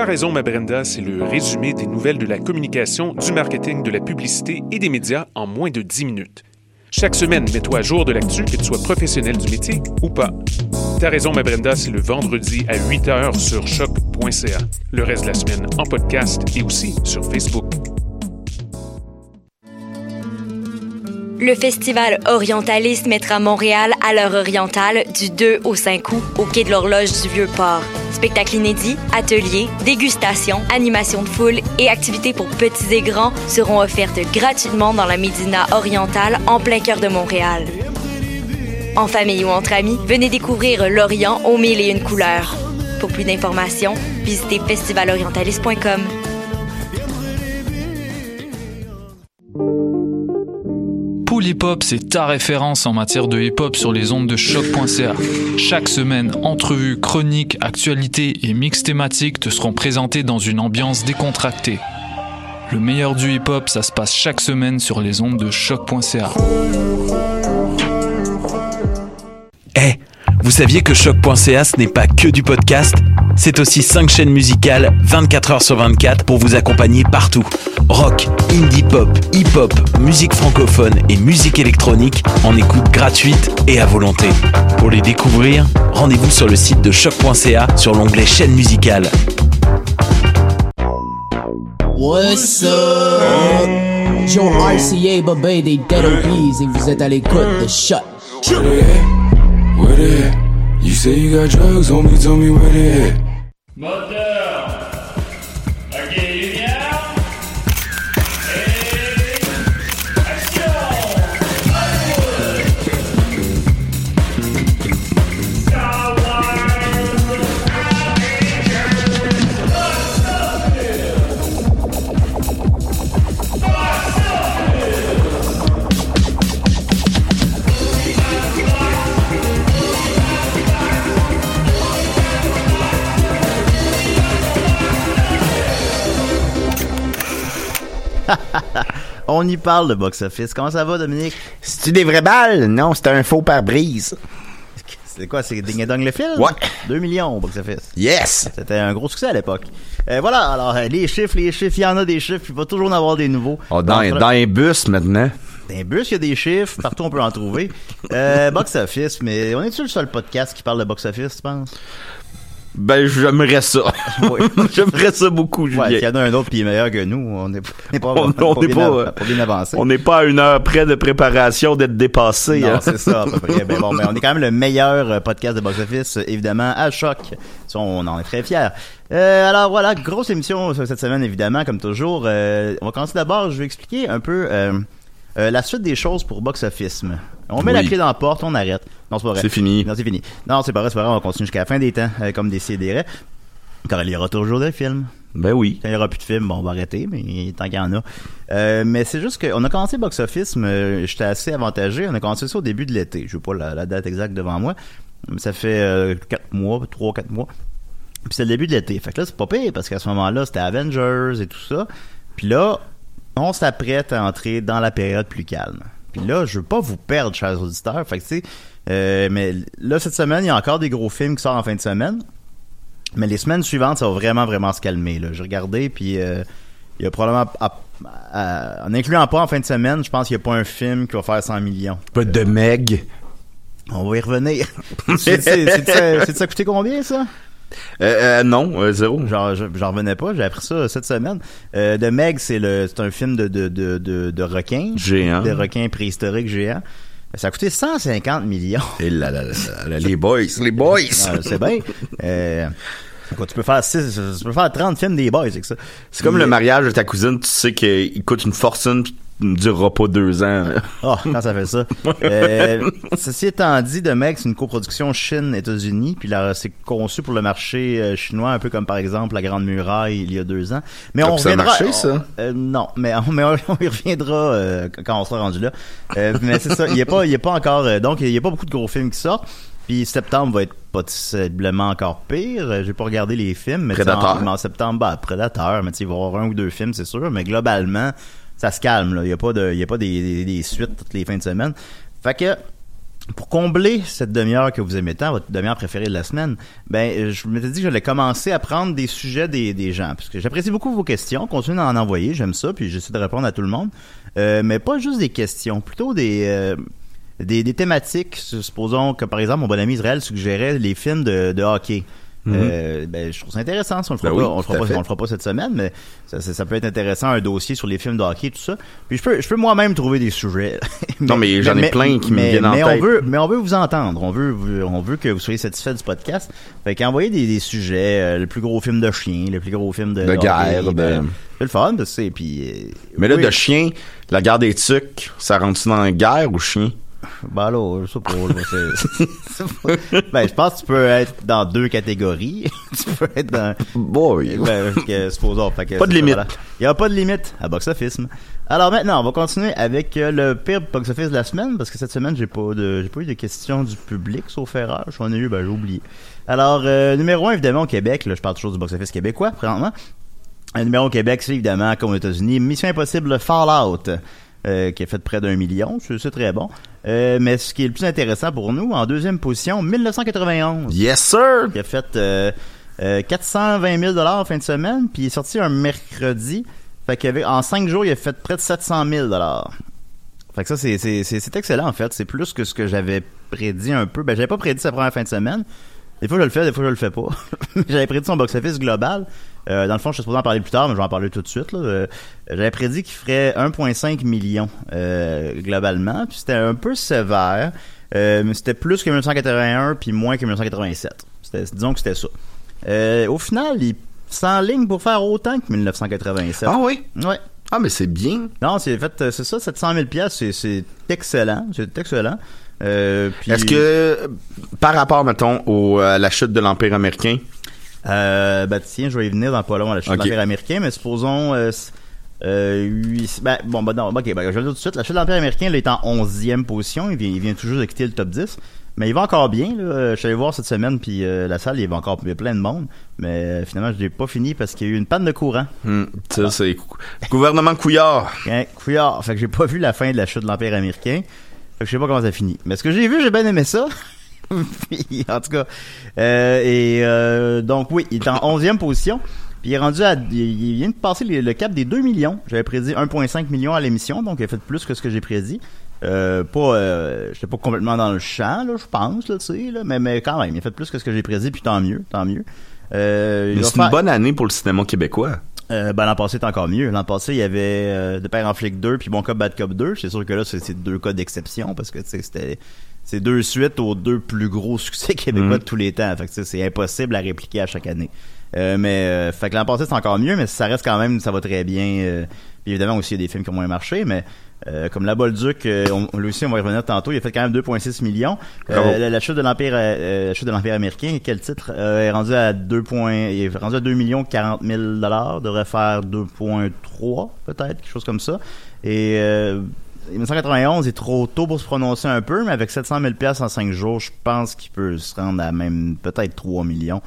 T'as raison, ma Brenda, c'est le résumé des nouvelles de la communication, du marketing, de la publicité et des médias en moins de 10 minutes. Chaque semaine, mets-toi à jour de l'actu, que tu sois professionnel du métier ou pas. T'as raison, ma Brenda, c'est le vendredi à 8h sur choc.ca. Le reste de la semaine en podcast et aussi sur Facebook. Le festival Orientaliste mettra Montréal à l'heure orientale du 2 au 5 août au quai de l'horloge du Vieux-Port. Spectacles inédits, ateliers, dégustations, animations de foule et activités pour petits et grands seront offertes gratuitement dans la Médina orientale en plein cœur de Montréal. En famille ou entre amis, venez découvrir l'Orient aux mille et une couleurs. Pour plus d'informations, visitez festivalorientaliste.com. Pool Hip Hop, c'est ta référence en matière de hip hop sur les ondes de choc.ca. Chaque semaine, entrevues, chroniques, actualités et mix thématiques te seront présentés dans une ambiance décontractée. Le meilleur du hip hop, ça se passe chaque semaine sur les ondes de choc.ca. Eh, vous saviez que choc.ca ce n'est pas que du podcast? C'est aussi 5 chaînes musicales 24 heures sur 24 pour vous accompagner partout. Rock, indie pop, hip-hop, musique francophone et musique électronique en écoute gratuite et à volonté. Pour les découvrir, rendez-vous sur le site de choc.ca sur l'onglet chaîne musicale. What's up? Joe RCA, Bobé des Dead et vous êtes à l'écoute de Shut. Where they at? Where they at? You say you got drugs, homie, tell me where they at. On y parle de box-office. Comment ça va, Dominique? C'est-tu des vraies balles? Non, c'était un faux pare-brise. C'est quoi? C'est Ding Dong le film? Ouais. 2 millions au box-office. Yes! C'était un gros succès à l'époque. Euh, voilà, alors euh, les chiffres, les chiffres, il y en a des chiffres, il va toujours en avoir des nouveaux. Oh, dans, Donc, dans un bus maintenant. Dans un bus, il y a des chiffres, partout on peut en trouver. Euh, box-office, mais on est-tu le seul podcast qui parle de box-office, tu penses? Ben, j'aimerais ça. Oui. j'aimerais ça beaucoup, Julien. Ouais, s'il y en a un autre qui est meilleur que nous, on n'est pas, on pas, On- bien, pas, av- euh, pas bien avancé. On n'est pas à une heure près de préparation d'être dépassé. Non, hein. c'est ça, à peu près. Ben bon, mais on est quand même le meilleur euh, podcast de box-office, évidemment, à choc. Ça, on en est très fiers. Euh, alors voilà, grosse émission euh, cette semaine, évidemment, comme toujours. Euh, on va commencer d'abord, je vais expliquer un peu euh, euh, la suite des choses pour box-office. On met Oui. la clé dans la porte, on arrête. Non, c'est pas vrai. C'est fini. Non, c'est fini. Non, c'est pas vrai, c'est pas vrai, on continue jusqu'à la fin des temps, euh, comme des CDR. Car il y aura toujours des films. Ben oui. Quand il y aura plus de films, bon, on va arrêter, mais tant qu'il y en a. Euh, mais c'est juste qu'on a commencé Box Office, mais j'étais assez avantagé. On a commencé ça au début de l'été. Je veux pas la, la date exacte devant moi. Mais ça fait euh, quatre mois, trois, quatre mois. Puis c'est le début de l'été. Fait que là, c'est pas pire, parce qu'à ce moment-là, c'était Avengers et tout ça. Puis là, on s'apprête à entrer dans la période plus calme. Puis là, je veux pas vous perdre, chers auditeurs. Fait que tu sais, euh, mais là, cette semaine, il y a encore des gros films qui sortent en fin de semaine. Mais les semaines suivantes, ça va vraiment, vraiment se calmer. Là. J'ai regardé, puis euh, il y a probablement... à- à- en incluant pas en fin de semaine, je pense qu'il n'y a pas un film qui va faire 100 millions. Pas de Meg. On va y revenir. c'est c'est- c'est de ça, c'est de ça coûté combien, ça? Euh, euh, non, euh, zéro. Genre, je- j'en revenais pas, j'ai appris ça cette semaine. Euh, de Meg, c'est le, c'est un film de de de de, de requins, Géant. de requins préhistoriques géants. Ça a coûté 150 millions. Et là, là, là, là, les boys, les boys. Ah, c'est bien. Euh, quoi, tu peux faire six- tu peux faire 30 films des boys avec ça. C'est comme le mariage de ta cousine, tu sais qu'il coûte une fortune, puis durera pas deux ans. Ah, quand ça fait ça. Euh, ceci étant dit, de Meg, c'est une coproduction Chine-États-Unis, puis là, c'est conçu pour le marché euh, chinois, un peu comme par exemple la Grande Muraille il y a deux ans. Mais Ah, on puis ça a reviendra. marché, ça? on- euh, non, mais on, mais on, on y reviendra quand on sera rendu là. Mais c'est ça, il y a pas, il y a pas encore, donc il y a pas beaucoup de gros films qui sortent. Puis septembre va être possiblement encore pire. J'ai pas regardé les films, mais. En, en septembre, bah, Predator, mais tu sais, il va y avoir un ou deux films, c'est sûr. Mais globalement, ça se calme. Il y a pas des, suites toutes les fins de semaine. Fait que pour combler cette demi-heure que vous aimez tant, votre demi-heure préférée de la semaine, ben je m'étais dit que j'allais commencer à prendre des sujets des, gens. Parce que j'apprécie beaucoup vos questions. Continuez d'en envoyer, j'aime ça, puis j'essaie de répondre à tout le monde. Euh, mais pas juste des questions, plutôt des, euh, des, thématiques. Supposons que, par exemple, mon bon ami Israël suggérait les films de hockey. Euh, ben, je trouve ça intéressant. Si on le fera Mhm. Ben pas, oui, on le fera pas, fait. on le fera pas cette semaine, mais ça, ça, ça peut être intéressant un dossier sur les films de hockey, tout ça. Puis je peux, je peux moi-même trouver des sujets. Non, mais j'en ai plein qui me mais- viennent en mais tête. On veut, mais on veut vous entendre. On veut, on veut que vous soyez satisfait du podcast. Fait qu'envoyez des, des sujets, euh, le plus gros film de chien, le plus gros film de, De hockey, guerre, de- ben, C'est le fun, que c'est puis. euh, Mais là, de chien, la guerre des tucs, ça rentre-tu dans la guerre ou chien? Ben là, je sais pas. là, ben, je pense que tu peux être dans deux catégories. tu peux être dans. Boy. Ben, que, supposons. Fait que Pas de ça, limite. voilà. Il n'y a pas de limite à Box Office. Alors maintenant, on va continuer avec euh, le pire Box Office de la semaine parce que cette semaine, j'ai pas de, j'ai pas eu de questions du public, sauf erreur. J'en ai eu, ben j'ai oublié. Alors, euh, numéro un, évidemment, au Québec. Là, je parle toujours du Box Office québécois, présentement. Le numéro au Québec, c'est évidemment, comme aux États-Unis, Mission Impossible Fallout, euh, qui a fait près d'un million. C'est très bon. Euh, mais ce qui est le plus intéressant pour nous, en deuxième position, 1991 Yes, sir! qui a fait euh, euh, 420 000 en fin de semaine, puis il est sorti un mercredi. Fait en cinq jours, il a fait près de 700 000 Fait que ça, c'est excellent, en fait. C'est plus que ce que j'avais prédit un peu. Ben, j'avais pas prédit sa première fin de semaine. Des fois, je le fais, des fois, je le fais pas. j'avais prédit son box-office global. Euh, dans le fond, je suis supposé en parler plus tard, mais je vais en parler tout de suite. Là. Euh, j'avais prédit qu'il ferait 1,5 million euh, globalement. Puis c'était un peu sévère. Mais c'était plus que 1981 puis moins que 1987. C'était, disons que c'était ça. Au final, il s'enligne pour faire autant que 1987. Ah oui? Ouais. Ah, mais c'est bien. Non, c'est fait, c'est ça, 700 000 pièces, c'est, c'est excellent, c'est excellent. Euh, puis- Est-ce que, par rapport, mettons, au, à la chute de l'Empire américain, Euh, ben tiens, je vais y venir dans pas long à la chute Ok. de l'Empire américain, mais supposons euh, euh, ben, bon, ben non, ok, ben, je vais le dire tout de suite. La chute de l'Empire américain, là, est en 11e position. Il vient, il vient tout juste de quitter le top 10. Mais il va encore bien, là. Euh, Je suis allé voir cette semaine, puis euh, la salle, il avait encore il y a plein de monde. Mais euh, finalement, je l'ai pas fini parce qu'il y a eu une panne de courant. Hmm, ça, c'est cou- gouvernement couillard. Hein, couillard. Fait que j'ai pas vu la fin de la chute de l'Empire américain. Fait que je sais pas comment ça finit. Mais ce que j'ai vu, j'ai bien aimé ça. Puis, en tout cas. Euh, et euh, donc oui, il est en 11e position. Puis il est rendu à. Il, vient de passer le, cap des 2 millions. J'avais prédit 1,5 million à l'émission, donc il a fait plus que ce que j'ai prédit. Euh, pas, euh, j'étais pas complètement dans le champ, là, je pense, là, tu sais, là, mais, mais quand même, il a fait plus que ce que j'ai prédit, puis tant mieux, tant mieux. Euh, Mais c'est une bonne année pour le cinéma québécois. euh, ben, l'an passé, c'est encore mieux. L'an passé, il y avait euh, De Père en flic 2 puis Bon Cop, Bad Cop 2. C'est sûr que là, c'est c'est deux cas d'exception parce que tu sais, c'était c'est deux suites aux deux plus gros succès québécois Mhm. de tous les temps. Fait que c'est impossible à répliquer à chaque année. Euh, mais euh, fait que l'an passé, c'est encore mieux, mais ça reste quand même, ça va très bien. euh, puis évidemment aussi, il y a des films qui ont moins marché, mais euh, comme La Bolduc, on, lui aussi, on va y revenir tantôt, il a fait quand même 2,6 millions. La, la chute de l'Empire la chute de l'Empire américain, quel titre? Est rendu à 2 points, il est rendu à 2 millions 40 000 dollars, devrait faire 2.3 peut-être, quelque chose comme ça. Et euh, 1991 est trop tôt pour se prononcer un peu, mais avec 700 000 pièces en 5 jours, je pense qu'il peut se rendre à même peut-être 3 millions.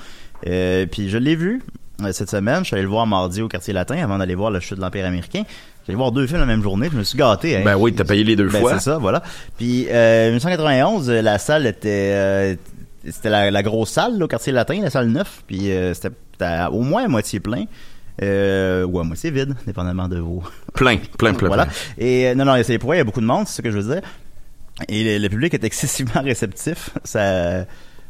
Euh, puis je l'ai vu euh, cette semaine, je suis allé le voir mardi au quartier latin avant d'aller voir la chute de l'Empire américain. J'allais voir deux films la même journée, je me suis gâté. hein. Ben oui, t'as payé les deux Ben, fois. C'est ça, voilà. Puis euh, 1991, euh, la salle était euh, c'était la, la grosse salle là, au quartier latin, la salle 9, puis euh, c'était au moins à moitié plein. Euh, ou à moitié vide, dépendamment de vos. Plein, plein, plein, voilà. plein. Et euh, non, non, c'est pour il y a beaucoup de monde, c'est ce que je veux dire. Et le, le public est excessivement réceptif. Ça,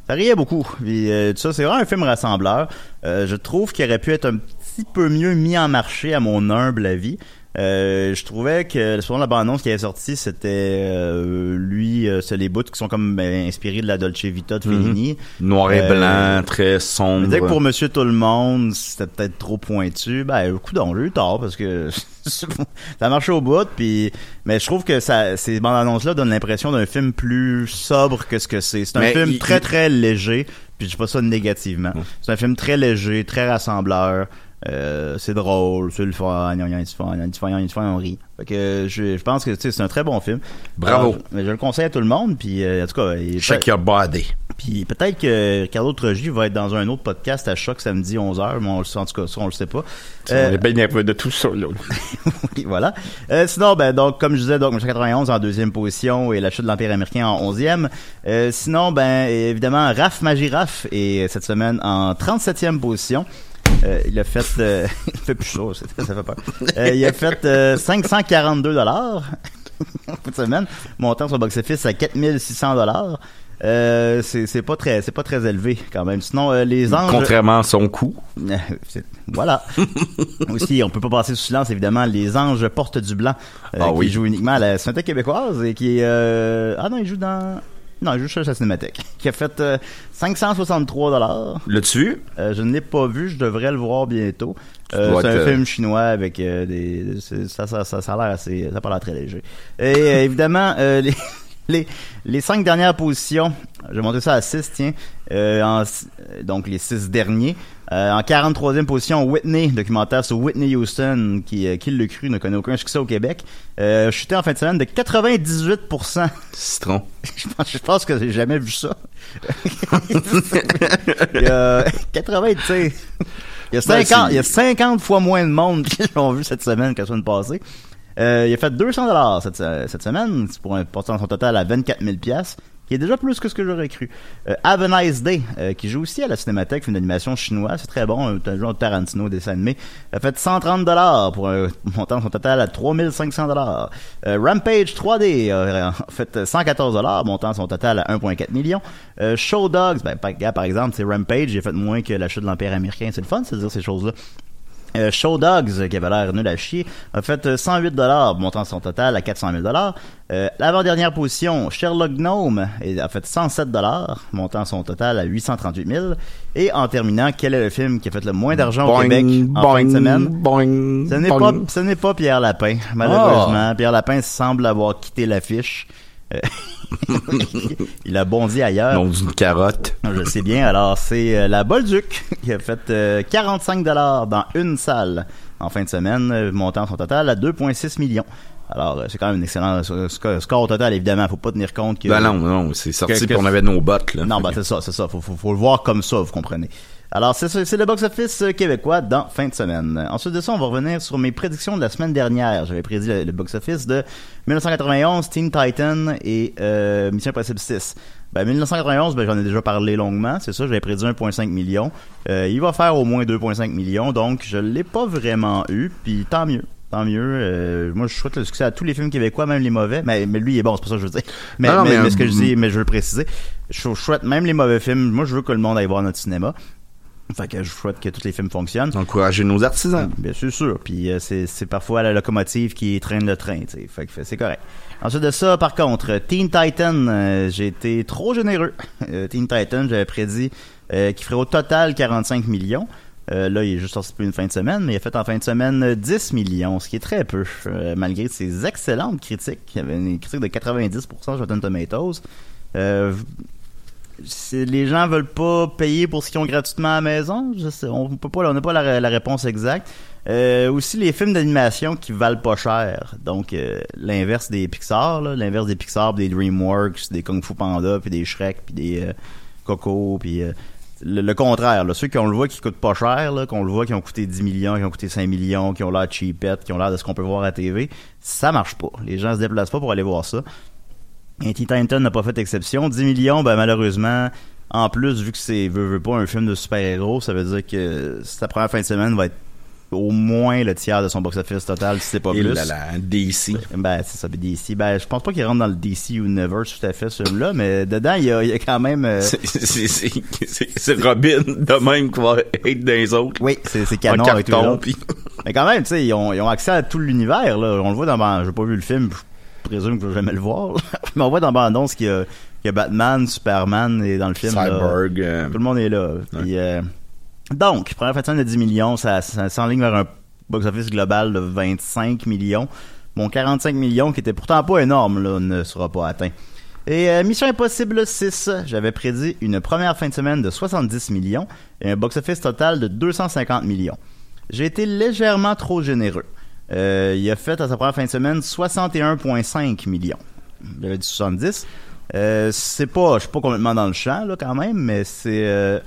ça riait beaucoup. Puis, euh, tout ça, c'est vraiment un film rassembleur. Euh, je trouve qu'il aurait pu être un petit peu mieux mis en marché, à mon humble avis. Euh, je trouvais que selon la bande-annonce qui est sortie, c'était euh, lui, euh, c'est les bouts qui sont comme ben, inspirés de la Dolce Vita de Fellini. Noir et Euh, blanc, très Je sombre. disais que pour Monsieur Tout le Monde, c'était peut-être trop pointu. Ben, coup d'on, eu tort parce que ça marchait au bout. Puis, mais je trouve que ça, ces bandes annonces-là donnent l'impression d'un film plus sobre que ce que c'est. C'est un Mais film il- très il- très léger. Puis je dis pas ça négativement. C'est un film très léger, très rassembleur. Euh, c'est drôle, c'est le fun, gna, gna, du fun, gna, du fun, gna, du fun, on rit. Fait que je, je pense que c'est un très bon film. Bravo. Alors, je le conseille à tout le monde. Puis euh, en tout cas, il- Check your body. puis peut-être que Ricardo Trogi va être dans un autre podcast à choc samedi 11h, mais on le sait, en tout cas, ça, on le sait pas. On Euh, est bien nerveux de tout ça, là. oui, voilà. Euh, sinon, ben donc comme je disais, donc 1991 en deuxième position et la chute de l'Empire américain en onzième. Euh, sinon, ben évidemment, Raph Magiraf est cette semaine en 37e position. Euh, il a fait, euh, il fait plus chaud, ça, ça fait peur. Euh, il a fait euh, 542 dollars cette semaine, montant son box-office à 4600 dollars. Euh, c'est c'est pas très c'est pas très élevé quand même. Sinon euh, les anges Contrairement à son euh, c'est- voilà. Aussi, on peut pas passer sous silence, évidemment, les anges portent du blanc, Ah qui oui. joue uniquement à la Cinémathèque québécoise et qui est... euh, Ah non, il joue dans... Non, joue sur la Cinémathèque. Qui a fait euh, 563 dollars. L'as-tu vu? Euh, je ne l'ai pas vu, je devrais le voir bientôt. Euh, c'est un être, euh, film chinois avec des... Ça, ça, ça, ça a l'air assez... Ça a pas l'air très léger. Et évidemment, les... Les, les cinq dernières positions, je vais monter ça à 6, tiens. En, donc les six derniers. Euh, en 43e position, Whitney, documentaire sur Whitney Houston, qui, euh, qui le cru, ne connaît aucun succès au Québec. Euh, chuté en fin de semaine de 98%. Citron. je, pense, je pense que j'ai jamais vu ça. il y a 80, tu sais. Il y, a Ben, 50, c'est- il y a 50 fois moins de monde qui l'ont vu cette semaine que la semaine passée. Euh, il a fait 200 dollars cette, cette semaine, pour un portant son total à 24 000 pièces, qui est déjà plus que ce que j'aurais cru. Euh, Have a Nice Day, euh, qui joue aussi à la Cinémathèque, film d'animation chinois, c'est très bon, un genre de Tarantino dessin animé, a fait 130 dollars pour un montant son total à 3500 dollars. Euh, Rampage 3D a fait 114 dollars, montant son total à 1.4 million. Euh, Show Dogs, ben, par, exemple, c'est Rampage, j'ai fait moins que la chute de l'Empire américain, c'est le fun, c'est dire ces choses-là. Euh, Show Dogs, euh, qui avait l'air nul à chier, a fait euh, 108 dollars, montant son total à 400 000 dollars. Euh, L'avant-dernière position, Sherlock Gnome, a fait 107 dollars, montant son total à 838 000. Et en terminant, quel est le film qui a fait le moins d'argent au Boing, Québec en boing, fin de semaine? boing, Ce n'est boing. pas, ce n'est pas Pierre Lapin, malheureusement. Pierre Lapin semble avoir quitté l'affiche. Euh, il a bondi ailleurs. Non, d'une carotte. Je sais bien. Alors, c'est euh, la Bolduc qui a fait euh, 45 dollars dans une salle en fin de semaine, euh, montant son total à 2,6 millions. Alors, euh, c'est quand même un excellent euh, score, score total, évidemment. Faut pas tenir compte que... Ben non, non, c'est sorti que- que- puis on avait nos bottes, là. Non, ben c'est ça, c'est ça. Faut, faut, faut le voir comme ça, vous comprenez. Alors, c'est le box-office euh, québécois dans fin de semaine. Ensuite de ça, on va revenir sur mes prédictions de la semaine dernière. J'avais prédit le, le box-office de 1991, Teen Titan et euh, Mission Impossible 6. Ben, 1991, ben, j'en ai déjà parlé longuement, c'est ça, j'avais prédit 1,5 million. Euh, il va faire au moins 2,5 millions, donc je l'ai pas vraiment eu, puis tant mieux. Tant mieux. Euh, moi, je souhaite le succès à tous les films québécois, même les mauvais. Mais, mais lui, il est bon, c'est pas ça que je veux dire. Mais, Non, non, mais, mais, mais ce que je dis, mais je veux le préciser. Je je souhaite même les mauvais films. Moi, je veux que le monde aille voir notre cinéma. Fait que je souhaite que tous les films fonctionnent. Encourager nos artisans. Bien sûr, sûr. Puis euh, c'est, parfois la locomotive qui traîne le train, tu sais. Fait que c'est correct. Ensuite de ça, par contre, Teen Titan, euh, j'ai été trop généreux. Euh, Teen Titan, j'avais prédit qu'il ferait au total 45 millions. Là, il est juste sorti pour une fin de semaine, mais il a fait en fin de semaine euh, 10 millions, ce qui est très peu, malgré ses excellentes critiques. Il y avait une critique de 90% sur Rotten Tomatoes. Euh, les gens veulent pas payer pour ce qu'ils ont gratuitement à la maison? Je sais, on n'a pas la, réponse exacte. Euh, aussi les films d'animation qui valent pas cher. Donc euh, l'inverse des Pixar, l'inverse des Pixar, des DreamWorks, des Kung Fu Panda, puis des Shrek, puis des euh, Coco, puis le, contraire. Ceux qui on le voit qui coûtent pas cher, qu'on le voit qui ont coûté 10 millions, qui ont coûté 5 millions, qui ont l'air cheapette, qui ont l'air de ce qu'on peut voir à TV, ça marche pas. Les gens se déplacent pas pour aller voir ça. Et Teen Titan n'a pas fait exception. 10 millions, ben malheureusement, en plus, vu que c'est veut, veut pas un film de super-héros, ça veut dire que sa première fin de semaine va être au moins le tiers de son box-office total, si c'est pas Et plus. là, là, DC. Ben, c'est ça, DC. Ben, je pense pas qu'il rentre dans le DC Universe tout à fait, ce film-là, mais dedans, il y a, il y a quand même... euh, C'est- Robin de même qui va être dans les autres. oui, c'est canon avec tout carton, puis Mais quand même, tu sais, ils ont, ils ont accès à tout l'univers, là. On le voit dans, ban- j'ai pas vu le film, présume que je vais jamais le voir. Mais on voit dans la bande-annonce qu'il y a, qu'il y a Batman, Superman et dans le film. là, Cyborg. euh, tout le monde est là. Puis, euh, donc, première fin de semaine de 10 millions, ça, ça s'enligne vers un box-office global de 25 millions. Bon, 45 millions, qui était pourtant pas énorme, là, ne sera pas atteint. Et euh, Mission Impossible 6, j'avais prédit une première fin de semaine de 70 millions et un box-office total de 250 millions. J'ai été légèrement trop généreux. Euh, il a fait à sa première fin de semaine 61,5 millions. J'avais dit 70. Euh, c'est pas, je suis pas complètement dans le champ là quand même, mais c'est. euh,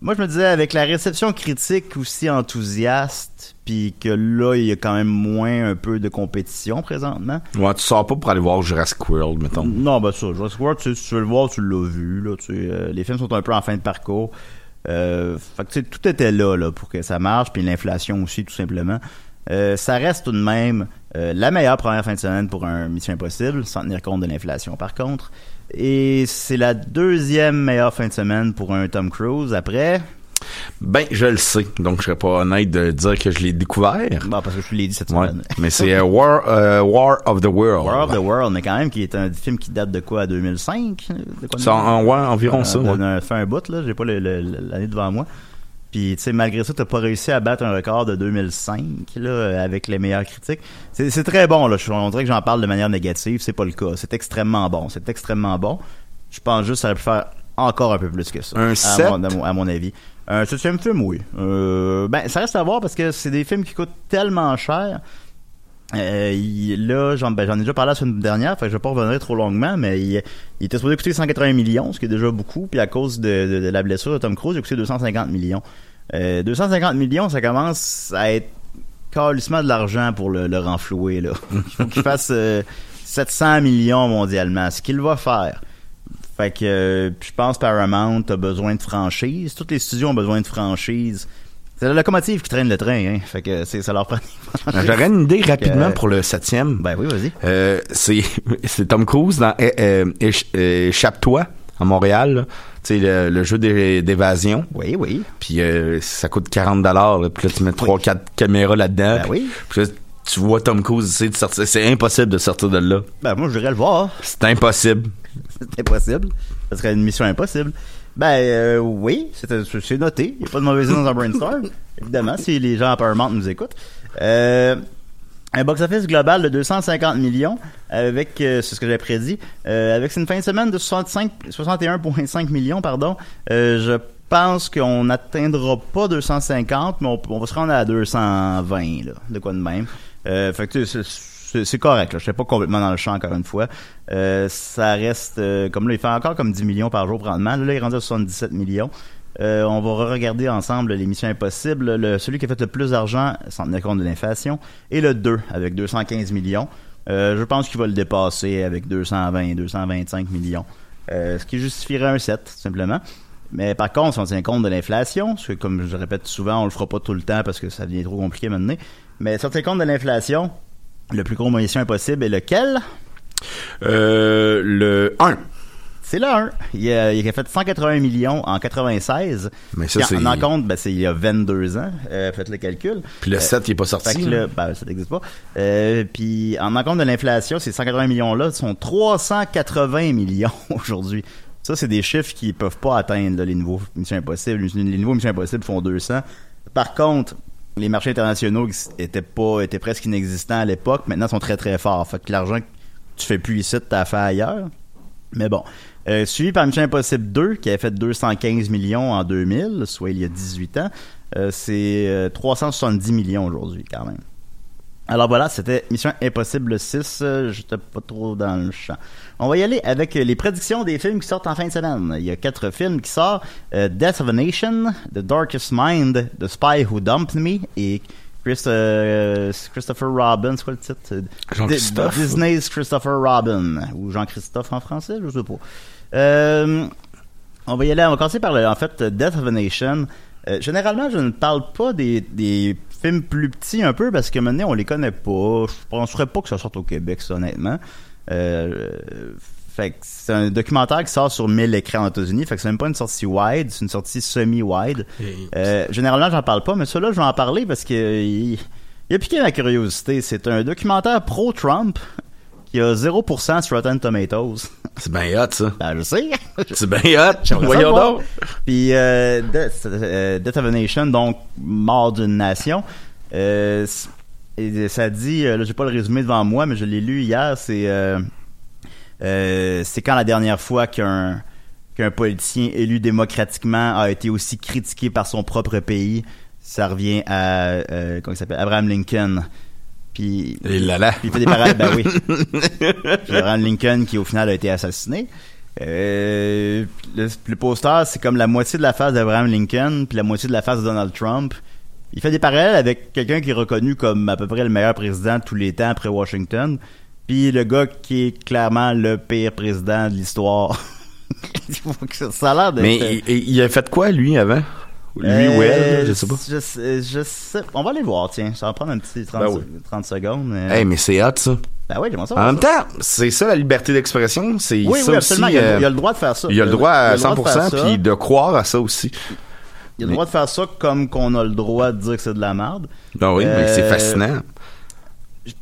moi je me disais avec la réception critique aussi enthousiaste, puis que là il y a quand même moins un peu de compétition présentement. Ouais, tu sors pas pour aller voir Jurassic World, mettons. Non, ben ça, Jurassic World, tu si tu veux le voir, tu l'as vu, là, tu euh, les films sont un peu en fin de parcours. Fait que, tout était là, là, pour que ça marche, puis l'inflation aussi, tout simplement. Euh, ça reste tout de même euh, la meilleure première fin de semaine pour un Mission Impossible, sans tenir compte de l'inflation, par contre. Et c'est la deuxième meilleure fin de semaine pour un Tom Cruise. Après, Ben, je le sais. Donc, je serais pas honnête de dire que je l'ai découvert. bon, parce que je l'ai dit cette Ouais. semaine. Mais c'est euh, War, euh, War of the World. War of the World, mais quand même, qui est un film qui date de quoi, 2005? De quoi en, ouais, environ ça. Ouais. d'un- fait un bout, là. J'ai pas l'année devant moi. Puis, tu sais, malgré ça, t'as pas réussi à battre un record de 2005, là, avec les meilleures critiques. C'est très bon, là. Je- On dirait que j'en parle de manière négative. C'est pas le cas. C'est extrêmement bon. C'est extrêmement bon. Je pense juste que ça aurait pu faire encore un peu plus que ça. Un à sept? mon, à mon- à mon avis. Un septième film, oui. Euh, ben, ça reste à voir parce que c'est des films qui coûtent tellement cher. Euh, là, j'en ben, j'en ai déjà parlé la semaine dernière, fait que je vais pas revenir trop longuement, mais il, était supposé coûter 180 millions, ce qui est déjà beaucoup, puis à cause de, la blessure de Tom Cruise, il a coûté 250 millions. Euh, 250 millions, ça commence à être carrément de l'argent pour le, renflouer, là. Il faut qu'il fasse euh, 700 millions mondialement, ce qu'il va faire. Fait que euh, je pense Paramount a besoin de franchise. Tous les studios ont besoin de franchise. C'est la locomotive qui traîne le train, hein. Fait que ça leur prend. franchises. J'aurais une idée rapidement Euh, pour le septième. Ben oui, vas-y. Euh, c'est Tom Cruise dans Éch- Échappe-toi à Montréal. Tu sais, le, le jeu d'é- d'évasion. Oui, oui. Puis euh, ça coûte 40 dollars. Puis là, tu mets trois, quatre caméras là-dedans. Ben oui. Puis là, tu vois Tom Cruise essayer de sortir. C'est impossible de sortir de là. Ben moi, je voudrais le voir. C'est impossible. C'est impossible. Ça serait une mission impossible. Ben euh, oui, c'est c'est noté. Il n'y a pas de mauvaise idée dans un brainstorm. Évidemment, si les gens à Paramount nous écoutent. Euh, un box-office global de 250 millions avec, euh, c'est ce que j'avais prédit, euh, avec une fin de semaine de 65 61,5 millions, pardon. Euh, je pense qu'on n'atteindra pas 250, mais on, on va se rendre à 220, là, de quoi de même. Euh, fait que tu sais, c'est- correct. Là. Je suis pas complètement dans le champ encore une fois. Euh, ça reste euh, comme là, il fait encore comme 10 millions par jour probablement. Là, il est rendu à 77 millions. Euh, on va regarder ensemble les missions impossibles. Le, celui qui a fait le plus d'argent, sans tenir compte de l'inflation, et le 2 avec 215 millions. Je pense qu'il va le dépasser avec 220, 225 millions. Ce qui justifierait un 7, tout simplement. Mais par contre, si on tient compte de l'inflation, parce que comme je répète souvent, on le fera pas tout le temps parce que ça devient trop compliqué maintenant. Mais si on tient compte de l'inflation, le plus gros mission impossible est lequel? Euh, le 1. C'est le 1. Il a, il a fait 180 millions en 96. Mais ça, c'est- en, en compte, ben, c'est il y a 22 ans. Euh, faites le calcul. Puis le Euh, 7, il est pas Fait sorti. que là. là, ben, ça n'existe pas. Euh, puis en en compte de l'inflation, ces 180 millions-là sont 380 millions aujourd'hui. Ça, c'est des chiffres qui peuvent pas atteindre là, les nouveaux Missions Impossibles. Les nouveaux Missions Impossibles font 200. Par contre, les marchés internationaux étaient pas étaient presque inexistants à l'époque, maintenant sont très très forts. Fait que l'argent que tu fais plus ici, t'as fait ailleurs. Mais bon. Euh, suivi par Mission Impossible 2, qui avait fait 215 millions en 2000, soit il y a 18 ans. Euh, c'est euh, 370 millions aujourd'hui, quand même. Alors voilà, c'était Mission Impossible 6. Euh, J'étais pas trop dans le champ. On va y aller avec euh, les prédictions des films qui sortent en fin de semaine. Il y a quatre films qui sortent. Euh, Death of a Nation, The Darkest Mind, The Spy Who Dumped Me et Chris- euh, Christopher Robin, c'est quoi le titre? Jean-Christophe. Di- Disney's Christopher Robin. Ou Jean-Christophe en français, je sais pas. Euh, on va y aller, on va commencer par le, en fait, Death of a Nation. Euh, généralement, je ne parle pas des, des films plus petits un peu parce que maintenant on les connaît pas. Je penserais pas que ça sorte au Québec, ça, honnêtement. Euh, fait que c'est un documentaire qui sort sur 1000 écrans aux États-Unis. Fait que c'est même pas une sortie wide, c'est une sortie semi-wide. Euh, généralement, j'en parle pas, mais ça là, je vais en parler parce que il- Il a piqué ma curiosité. C'est un documentaire pro-Trump qui a 0% sur Rotten Tomatoes. C'est bien hot, ça. Ben, je sais. C'est bien hot. Voyons donc. Puis euh, Death, euh, Death of a Nation, donc mort d'une nation. Euh, et ça dit, euh, là j'ai pas le résumé devant moi, mais je l'ai lu hier. C'est c'est quand la dernière fois qu'un qu'un politicien élu démocratiquement a été aussi critiqué par son propre pays. Ça revient à comment il s'appelle? Abraham Lincoln. Puis là il fait des parades, ben oui. Abraham Lincoln qui au final a été assassiné. Euh, le, le poster, c'est comme la moitié de la face d'Abraham Lincoln, puis la moitié de la face de Donald Trump. Il fait des parallèles avec quelqu'un qui est reconnu comme à peu près le meilleur président de tous les temps après Washington, puis le gars qui est clairement le pire président de l'histoire. ça a l'air. Mais il, il- il a fait quoi, lui, avant? Lui Euh, ou elle, je sais pas. Je, sais- je sais. On va aller voir, tiens. Ça va prendre un petit 30, Ben oui. 30 secondes. mais- Hey, mais c'est hot, ça. Ben oui, j'aimerais ça. En même temps, c'est ça la liberté d'expression. C'est Oui, ça oui, absolument. aussi, il, a, euh, il a le droit de faire ça. il a le droit à il a le droit de faire 100%, ça. puis de croire à ça aussi. Il a le droit de faire ça comme qu'on a le droit de dire que c'est de la merde. Ben oui, mais c'est Euh, fascinant.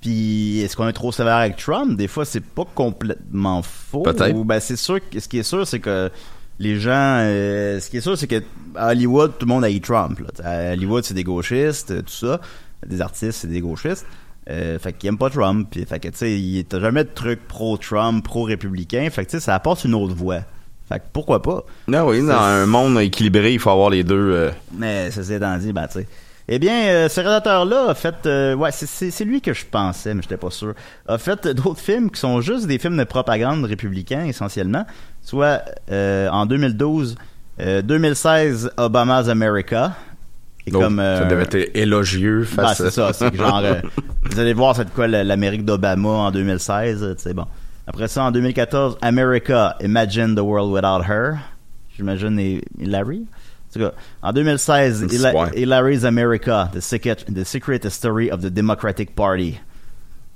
Puis est-ce qu'on est trop sévère avec Trump? Des fois, c'est pas complètement faux. Peut-être. Ben, c'est sûr. Ce qui est sûr, c'est que les gens. euh, ce qui est sûr, c'est que à Hollywood, tout le monde haït Trump. Là. À Hollywood, c'est des gauchistes, euh, tout ça. Des artistes, c'est des gauchistes. Euh, fait qu'ils aiment pas Trump. Puis, fait que, tu sais, il- t'as jamais de truc pro-Trump, pro-républicain. Fait que, tu sais, ça apporte une autre voix. Fait que pourquoi pas? Non, oui, dans c'est- un monde équilibré, il faut avoir les deux. euh, Mais ça s'est dit, ben, tu sais. Eh bien, euh, ce réalisateur-là a fait, euh, ouais, c'est- c'est c'est lui que je pensais, mais j'étais pas sûr. A fait d'autres films qui sont juste des films de propagande républicains essentiellement. Soit euh, en 2012, euh, 2016, Obama's America. Et donc, comme euh, ça devait être élogieux ben, face c'est ça, c'est genre, euh, vous allez voir, c'est quoi la- l'Amérique d'Obama en 2016, euh, tu sais, bon. Après ça, en 2014, America, Imagine the World Without Her. J'imagine Hillary. En tout cas, en 2016, C'est Hila-. Hillary's America, the secret, the secret History of the Democratic Party.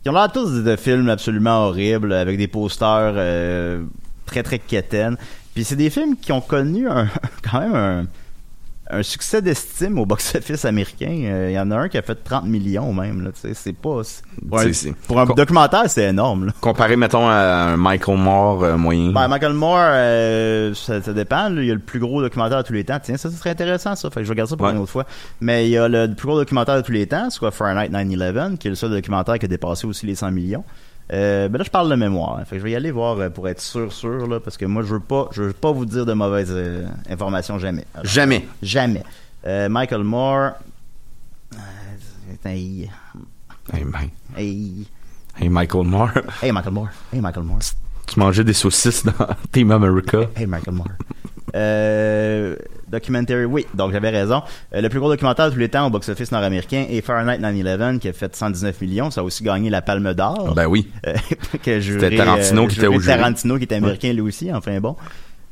Ils ont l'air tous de, de films absolument horribles, avec des posters euh, très très quétaines. Puis c'est des films qui ont connu un, quand même un, un succès d'estime au box-office américain. Euh, Il y en a un qui a fait 30 millions même. Là, c'est pas... Pour un, pour un documentaire, c'est énorme. Là. Comparé, mettons, à un Michael Moore euh, moyen. Ben, Michael Moore, euh, ça, ça dépend. là. Il y a le plus gros documentaire de tous les temps. Tiens, ça, serait intéressant, ça. Fait que je regarde ça pour Ouais. une autre fois. Mais il y a le plus gros documentaire de tous les temps, soit Fahrenheit 9-11, qui est le seul documentaire qui a dépassé aussi les 100 millions. Euh, ben là, je parle de mémoire. hein. Fait que je vais y aller voir euh, pour être sûr, sûr, là, parce que moi, je veux pas, je veux pas vous dire de mauvaises euh, informations jamais. Alors, Jamais. Jamais. Euh, Michael Moore. Hey, ben, Hey. hey, Michael Moore. Hey, Michael Moore. Hey, Michael Moore. tu mangeais des saucisses dans Team America. Hey, Michael Moore. Euh, documentary, oui, donc j'avais raison. Euh, le plus gros documentaire de tous les temps au box-office nord-américain est Fahrenheit 9-11, qui a fait 119 millions. Ça a aussi gagné la Palme d'Or. Ben oui. Euh, C'était Tarantino qui était au. Tarantino qui est américain lui aussi, enfin bon.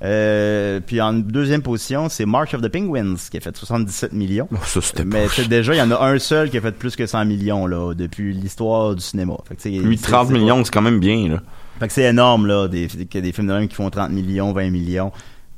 Euh, puis en deuxième position, c'est March of the Penguins qui a fait 77 millions. Oh, ça, c'était Mais c'est déjà, il y en a un seul qui a fait plus que 100 millions là depuis l'histoire du cinéma. Fait que, tu sais, Lui, c'est- 30 c'est pas- millions, c'est quand même bien, là. fait que c'est énorme, là, des, des films de même qui font 30 millions, 20 millions.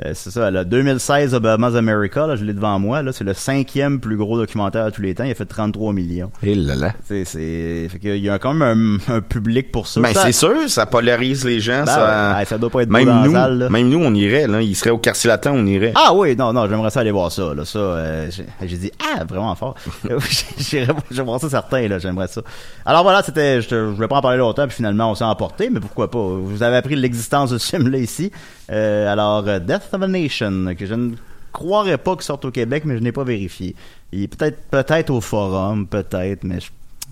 Euh, c'est ça, là. 2016, Obama's America, là, je l'ai devant moi, là. C'est le cinquième plus gros documentaire de tous les temps. Il a fait 33 millions. Et là là. C'est, c'est, fait qu'il y a quand même un, un public pour ça. Ben, c'est sûr, ça polarise les gens. Ben ça... ouais, ça doit pas être même nous, salle, là. même nous, on irait, là. Il serait au quartier latin, on irait. Ah oui, non, non, j'aimerais ça aller voir ça, là. Ça, euh, j'ai, j'ai dit, ah, vraiment fort. J'irais voir ça certain, là. J'aimerais ça. Alors voilà, c'était, je, je voulais pas en parler longtemps, puis finalement, on s'est emporté, mais pourquoi pas? Vous avez appris l'existence de ce film-là ici. Euh, alors, euh, Death of a Nation, que je ne croirais pas qu'il sorte au Québec, mais je n'ai pas vérifié. Il est peut-être, peut-être au forum, peut-être, mais je,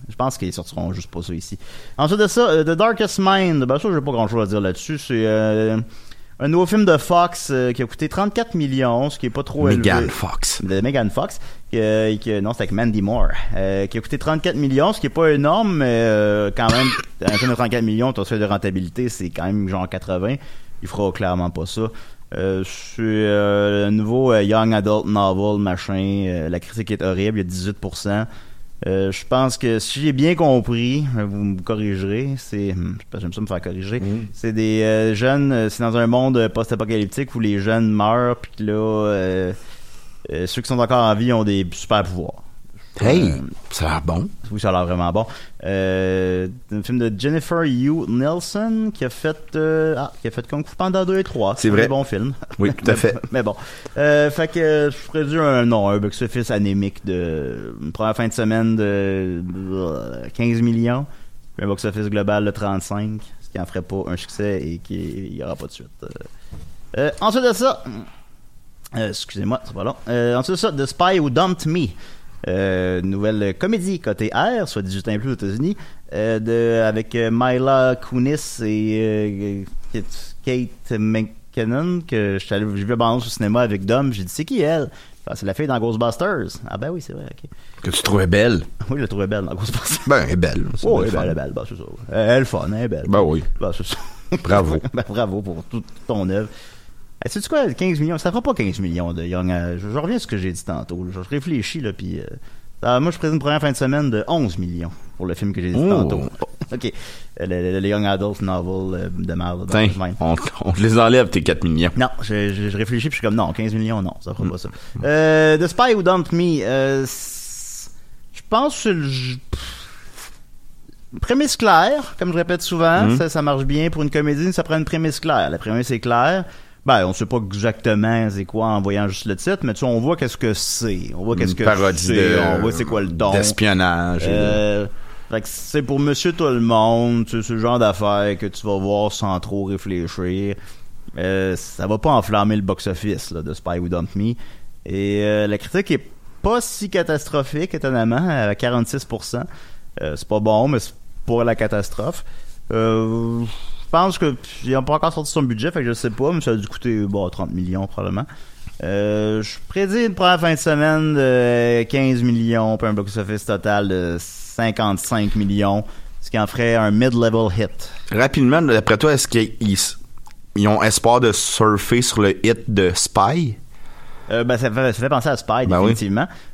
je pense qu'ils sortiront juste pas ça ici. Ensuite de ça, euh, The Darkest Mind, ben ça, j'ai pas grand-chose à dire là-dessus. C'est, euh, un nouveau film de Fox euh, qui a coûté 34 millions, ce qui est pas trop Megan élevé. Fox. De Megan Fox. qui- non, c'est avec Mandy Moore. qui a coûté 34 millions, ce qui est pas énorme, mais quand même, un film de 34 millions, ton seuil de rentabilité, c'est quand même genre 80. Il fera clairement pas ça. Euh, c'est euh, le nouveau euh, Young Adult Novel, machin. euh, la critique est horrible, il y a 18%. Euh, je pense que si j'ai bien compris, euh, vous me corrigerez, c'est, hmm, je j'aime ça me faire corriger. C'est des euh, jeunes, c'est dans un monde post-apocalyptique où les jeunes meurent, puis que là, ceux qui sont encore en vie ont des super pouvoirs. Hey, Euh, ça a l'air bon. oui, ça a l'air vraiment bon. Euh, un film de Jennifer Hugh Nelson qui a fait euh, ah, qui a fait Kung Fu Panda 2 et 3. C'est vrai. un bon film. Oui, tout à fait. Mais bon. Euh, fait que je ferais dire un non, un box-office anémique de une première fin de semaine de euh, 15 millions, puis un box-office global de 35, ce qui en ferait pas un succès et qui y aura pas de suite. Ensuite de ça, excusez-moi, c'est pas long. Ensuite de ça, The Spy Who Dumped Me. Euh, nouvelle comédie côté R, soit 18 ans et plus aux États-Unis, euh, de, avec euh, Myla Kunis et euh, Kate McKinnon, que je j'ai vu la bande au cinéma avec Dom, j'ai dit c'est qui elle? Ah, c'est la fille dans Ghostbusters. Ah ben oui, c'est vrai, ok. Que tu trouvais belle. Oui, je la trouvais belle dans Ghostbusters. Ben, elle est belle. C'est Oh, elle est belle, elle est belle, bah, c'est ça. Elle est fun, elle est belle. Ben oui. Bah, c'est ça. Bravo. Ben, bravo pour toute ton œuvre. Eh, sais-tu quoi, 15 millions, ça fera pas 15 millions de Young. euh, je, je reviens à ce que j'ai dit tantôt. là. Je, réfléchis, là, puis. euh, ah, moi, je présente une première fin de semaine de 11 millions pour le film que j'ai dit Oh. tantôt. OK. Euh, Le, le- le Young Adult Novel euh, de. Tiens, on, les enlève, tes 4 millions. Non, je, je, je réfléchis puis je suis comme non, 15 millions, non, ça fera pas ça. Euh, The Spy Who Dumped Me, euh, je pense que c'est le j- pff, prémisse claire, comme je répète souvent, Mhm. ça, ça marche bien pour une comédie, ça prend une prémisse claire. La prémisse est claire. Ben, on sait pas exactement c'est quoi en voyant juste le titre, mais tu sais, on voit qu'est-ce que c'est. On voit qu'est-ce que c'est, on voit c'est quoi le don. D'espionnage. et- Euh, fait que c'est pour monsieur tout le monde, tu sais, le genre d'affaires que tu vas voir sans trop réfléchir. Euh, ça va pas enflammer le box-office de Spy Who Dumped Me. Et euh, la critique est pas si catastrophique, étonnamment, à 46%. Euh, c'est pas bon, mais c'est pas la catastrophe. Euh, pense que il a pas encore sorti son budget, fait que je sais pas, mais ça a dû coûter bon, 30 millions probablement. Euh, je prédis une première fin de semaine de 15 millions, puis un box-office total de 55 millions, ce qui en ferait un mid-level hit. Rapidement, d'après toi, est-ce qu'ils ils- ils ont espoir de surfer sur le hit de Spy? Euh, ben, ça, fait, ça fait penser à Spy, Ben oui.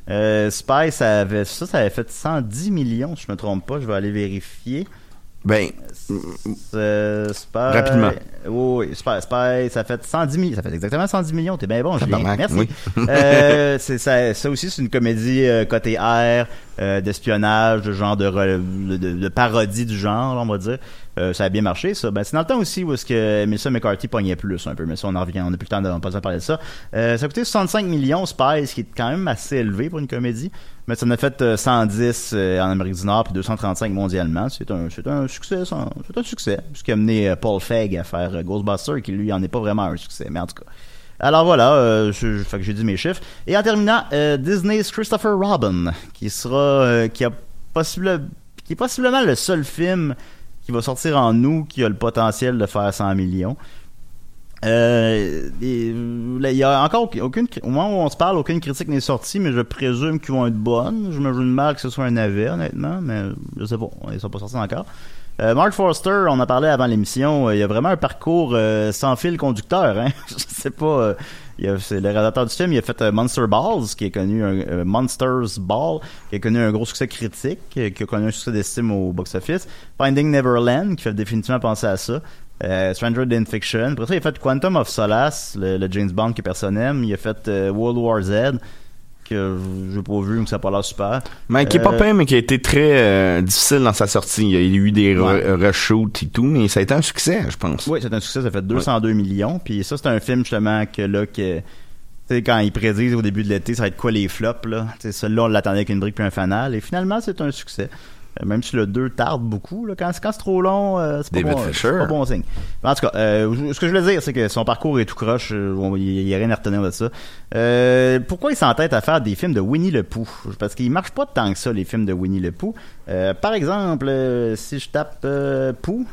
Euh, Spy, ça avait, ça, ça avait fait 110 millions, si je me trompe pas. Je vais aller vérifier. Ben, Euh, Spy... Rapidement. Oui, oui, Spy, Spy, ça fait 110 millions. Ça fait exactement 110 millions. T'es bien bon, Julien. Merci. oui. Euh, c'est, ça, ça aussi, c'est une comédie euh, côté R, euh, d'espionnage, de genre de, de, de- parodie du genre, on va dire. Euh, ça a bien marché, ça. Ben, c'est dans le temps aussi où est-ce que Melissa McCarthy pognait plus, un peu. Mais ça, on en revient. On n'a plus le temps de on pas parler de ça. Euh, ça a coûté 65 millions, Spy, ce qui est quand même assez élevé pour une comédie. Mais ça en a fait euh, 110 euh, en Amérique du Nord puis 235 mondialement. C'est un, c'est un succès, c'est un succès. Ce qui a amené euh, Paul Feig à faire euh, Ghostbusters, qui lui en est pas vraiment un succès. Mais en tout cas. Alors voilà, euh, que j'ai dit mes chiffres. Et en terminant, euh, Disney's Christopher Robin, qui sera, euh, qui a qui est possiblement le seul film qui va sortir en nous qui a le potentiel de faire 100 millions. Euh, il y a encore aucune, au moment où on se parle, aucune critique n'est sortie, mais je présume qu'ils vont être bonnes. Je me joue mal que ce soit un navet, honnêtement, mais je sais pas, ils sont pas sortis encore. Euh, Mark Forster, on en parlait avant l'émission, euh, il y a vraiment un parcours euh, sans fil conducteur. Hein? je sais pas, a- c'est le réalisateur du film, il a fait Monster Balls, qui est connu, un, Monsters Ball, qui a connu un gros succès critique, qui a connu un succès d'estime au box-office. Finding Neverland, qui fait définitivement penser à ça. Stranger Than Fiction. Après ça, il a fait Quantum of Solace, le, James Bond que personne aime. Il a fait World War Z, que j'ai pas vu, mais ça a pas l'air super. mais qui est Euh, pas peint, mais qui a été très euh, difficile dans sa sortie. Il y a eu des Ouais. reshoots et tout, mais ça a été un succès, je pense. Oui, c'est un succès, ça fait 202 millions. Puis ça, c'est un film justement que là, que, tu sais, quand ils prédisent au début de l'été, ça va être quoi les flops, là? Celui-là, on l'attendait avec une brique puis un fanal. Et finalement, c'est un succès. Euh, Même si le 2 tarde beaucoup, là, quand, quand c'est trop long, euh, c'est pas, bon, pas bon signe. En tout cas, euh, ce que je voulais dire, c'est que son parcours est tout croche. euh, Il n'y a rien à retenir de ça. Euh, pourquoi il s'entête à faire des films de Winnie le Pooh? Parce qu'il marche pas tant que ça, les films de Winnie le Pooh. Euh, par exemple, si je tape euh, Pooh,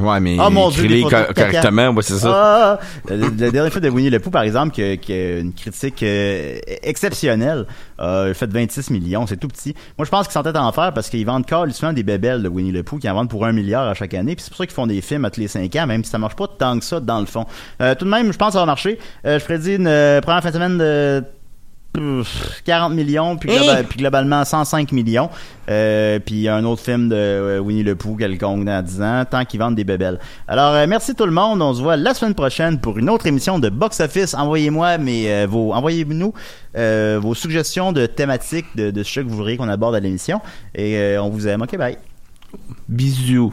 Ouais, mais Ah, mon Dieu, co- correctement, ouais, c'est ça. ah, le, le dernier film de Winnie le Pooh, par exemple, qui a, qui a une critique euh, exceptionnelle, euh, fait 26 millions, c'est tout petit. Moi, je pense qu'ils s'entêtent à en faire parce qu'ils vendent souvent des bébelles de Winnie le Pooh qui en vendent pour un milliard à chaque année. Puis c'est pour ça qu'ils font des films à tous les 5 ans, même si ça marche pas tant que ça dans le fond. Euh, tout de même, je pense que ça va marcher. Euh, je prédis une euh, première fin de semaine de 40 millions, puis, Hein? globa- puis globalement 105 millions. Euh, puis un autre film de euh, Winnie le Pooh quelconque dans 10 ans, tant qu'ils vendent des bébelles. Alors, euh, merci tout le monde. On se voit la semaine prochaine pour une autre émission de Box Office. Envoyez-moi mes, euh, vos, envoyez-nous vos suggestions de thématiques de, de ce que vous voudriez qu'on aborde à l'émission. Et on vous aime. OK, bye. Bisous.